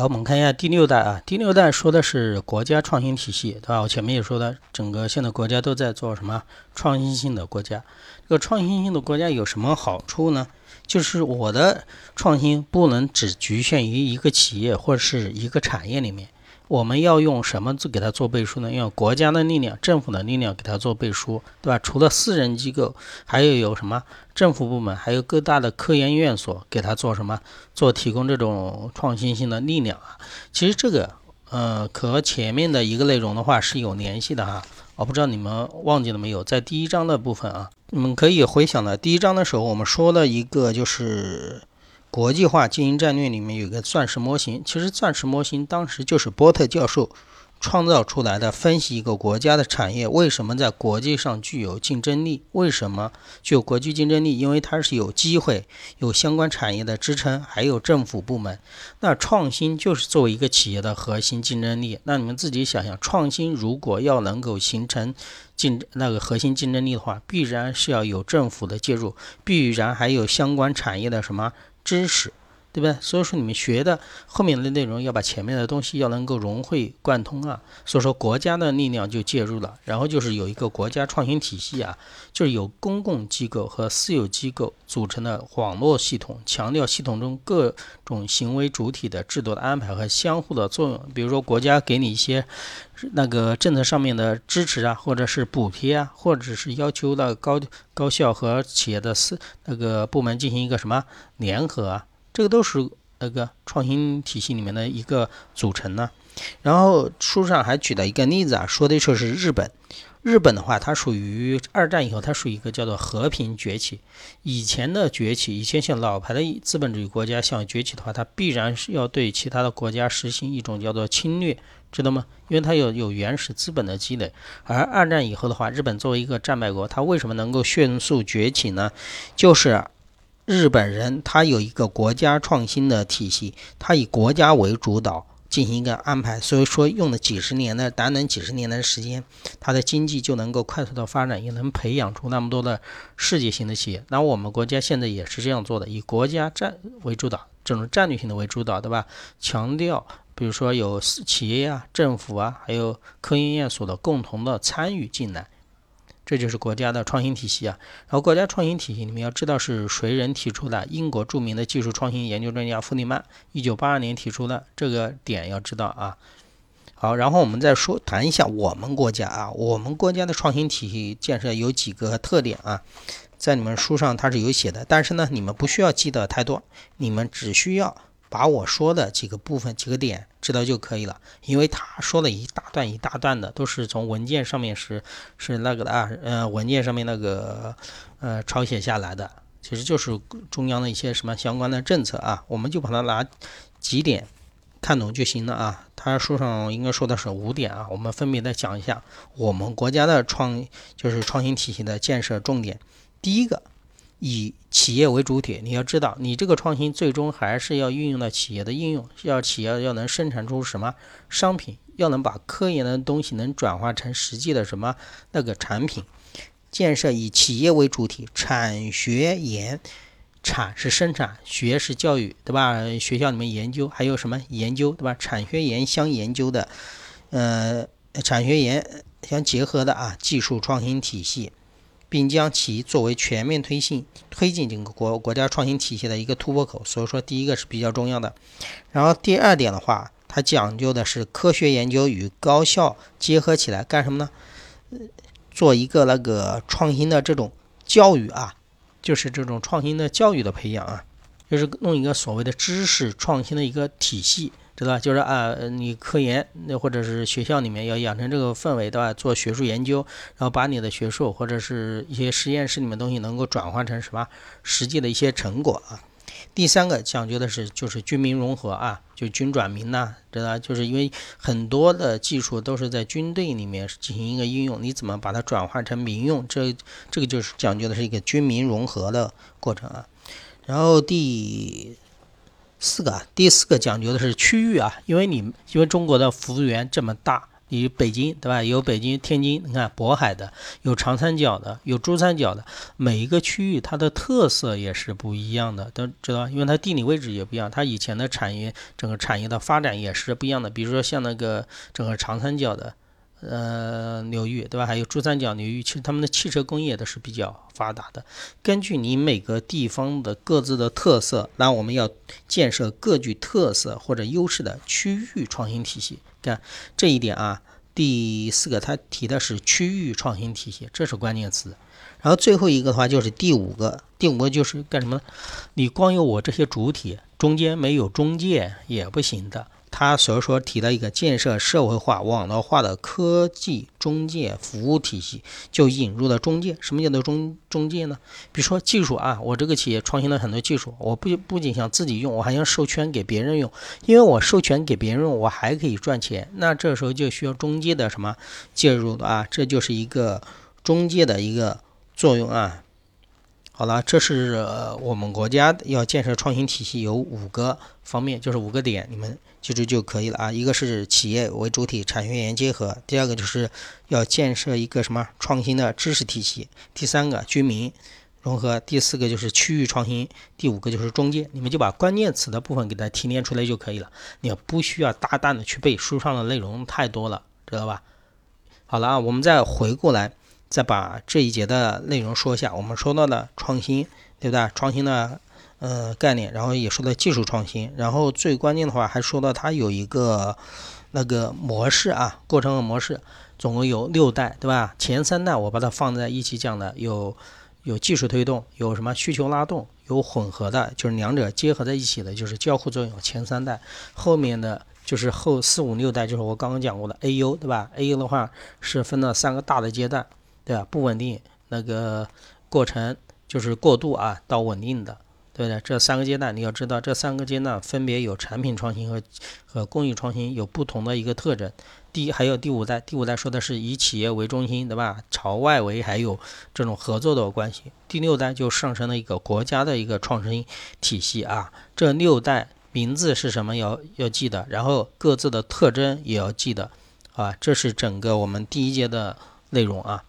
好，我们看一下第六代啊，第六代说的是国家创新体系，对吧？我前面也说的，整个现在国家都在做什么创新性的国家。这个创新性的国家有什么好处呢？就是我的创新不能只局限于一个企业或者是一个产业里面。我们要用什么做给它做背书呢？用国家的力量、政府的力量给它做背书，对吧？除了私人机构，还有有什么政府部门，还有各大的科研院所给它做什么？做提供这种创新性的力量啊。其实这个，呃，和前面的一个内容的话是有联系的哈。我不知道你们忘记了没有，在第一章的部分啊，你们可以回想的，第一章的时候我们说了一个就是。国际化经营战略里面有个钻石模型，其实钻石模型当时就是波特教授创造出来的，分析一个国家的产业为什么在国际上具有竞争力，为什么具有国际竞争力？因为它是有机会，有相关产业的支撑，还有政府部门。那创新就是作为一个企业的核心竞争力。那你们自己想想，创新如果要能够形成竞那个核心竞争力的话，必然是要有政府的介入，必然还有相关产业的什么？知识，对不对？所以说你们学的后面的内容要把前面的东西要能够融会贯通啊。所以说国家的力量就介入了，然后就是有一个国家创新体系啊，就是有公共机构和私有机构组成的网络系统，强调系统中各种行为主体的制度的安排和相互的作用。比如说国家给你一些那个政策上面的支持啊，或者是补贴啊，或者是要求那高高校和企业的私那个部门进行一个什么？联合啊，这个都是那个创新体系里面的一个组成呢。然后书上还举了一个例子啊，说的就是日本。日本的话，它属于二战以后，它属于一个叫做和平崛起。以前的崛起，以前像老牌的资本主义国家想崛起的话，它必然是要对其他的国家实行一种叫做侵略，知道吗？因为它有有原始资本的积累。而二战以后的话，日本作为一个战败国，它为什么能够迅速崛起呢？就是。日本人他有一个国家创新的体系，他以国家为主导进行一个安排，所以说用了几十年的短短几十年的时间，他的经济就能够快速的发展，也能培养出那么多的世界性的企业。那我们国家现在也是这样做的，以国家战为主导，这种战略性的为主导，对吧？强调比如说有企业啊、政府啊，还有科研院所的共同的参与进来。这就是国家的创新体系啊，然后国家创新体系你们要知道是谁人提出的？英国著名的技术创新研究专家弗里曼，一九八二年提出的，这个点要知道啊。好，然后我们再说谈一下我们国家啊，我们国家的创新体系建设有几个特点啊，在你们书上它是有写的，但是呢，你们不需要记得太多，你们只需要。把我说的几个部分、几个点知道就可以了，因为他说了一大段一大段的，都是从文件上面是是那个的啊，呃，文件上面那个呃抄写下来的，其实就是中央的一些什么相关的政策啊，我们就把它拿几点看懂就行了啊。他书上应该说的是五点啊，我们分别的讲一下我们国家的创就是创新体系的建设重点。第一个。以企业为主体，你要知道，你这个创新最终还是要运用到企业的应用，要企业要能生产出什么商品，要能把科研的东西能转化成实际的什么那个产品。建设以企业为主体，产学研，产是生产，学是教育，对吧？学校里面研究，还有什么研究，对吧？产学研相研究的，呃，产学研相结合的啊，技术创新体系。并将其作为全面推进推进整个国国家创新体系的一个突破口，所以说第一个是比较重要的。然后第二点的话，它讲究的是科学研究与高校结合起来干什么呢？做一个那个创新的这种教育啊，就是这种创新的教育的培养啊，就是弄一个所谓的知识创新的一个体系。知道就是啊，你科研那或者是学校里面要养成这个氛围，对吧？做学术研究，然后把你的学术或者是一些实验室里面东西能够转化成什么实际的一些成果啊。第三个讲究的是就是军民融合啊，就军转民呐，知道就是因为很多的技术都是在军队里面进行一个应用，你怎么把它转化成民用？这这个就是讲究的是一个军民融合的过程啊。然后第。四个，第四个讲究的是区域啊，因为你因为中国的幅员这么大，你北京对吧？有北京、天津，你看渤海的，有长三角的，有珠三角的，每一个区域它的特色也是不一样的，都知道，因为它地理位置也不一样，它以前的产业整个产业的发展也是不一样的。比如说像那个整个长三角的。呃，流域对吧？还有珠三角流域，其实他们的汽车工业都是比较发达的。根据你每个地方的各自的特色，那我们要建设各具特色或者优势的区域创新体系。看这一点啊，第四个他提的是区域创新体系，这是关键词。然后最后一个的话就是第五个，第五个就是干什么？你光有我这些主体，中间没有中介也不行的。他所说提到一个建设社会化、网络化的科技中介服务体系，就引入了中介。什么叫做中中介呢？比如说技术啊，我这个企业创新了很多技术，我不不仅想自己用，我还想授权给别人用。因为我授权给别人用，我还可以赚钱。那这时候就需要中介的什么介入的啊？这就是一个中介的一个作用啊。好了，这是我们国家要建设创新体系有五个方面，就是五个点，你们记住就可以了啊。一个是企业为主体，产学研结合；第二个就是要建设一个什么创新的知识体系；第三个居民融合；第四个就是区域创新；第五个就是中介。你们就把关键词的部分给它提炼出来就可以了，你不需要大胆的去背书上的内容太多了，知道吧？好了啊，我们再回过来。再把这一节的内容说一下，我们说到的创新，对不对？创新的呃概念，然后也说到技术创新，然后最关键的话还说到它有一个那个模式啊，过程和模式，总共有六代，对吧？前三代我把它放在一起讲的，有有技术推动，有什么需求拉动，有混合的，就是两者结合在一起的，就是交互作用。前三代后面的就是后四五六代，就是我刚刚讲过的 AU，对吧？AU 的话是分了三个大的阶段。对吧？不稳定那个过程就是过渡啊，到稳定的，对不对？这三个阶段你要知道，这三个阶段分别有产品创新和和工艺创新有不同的一个特征。第，还有第五代，第五代说的是以企业为中心，对吧？朝外围还有这种合作的关系。第六代就上升了一个国家的一个创新体系啊。这六代名字是什么？要要记得，然后各自的特征也要记得啊。这是整个我们第一节的内容啊。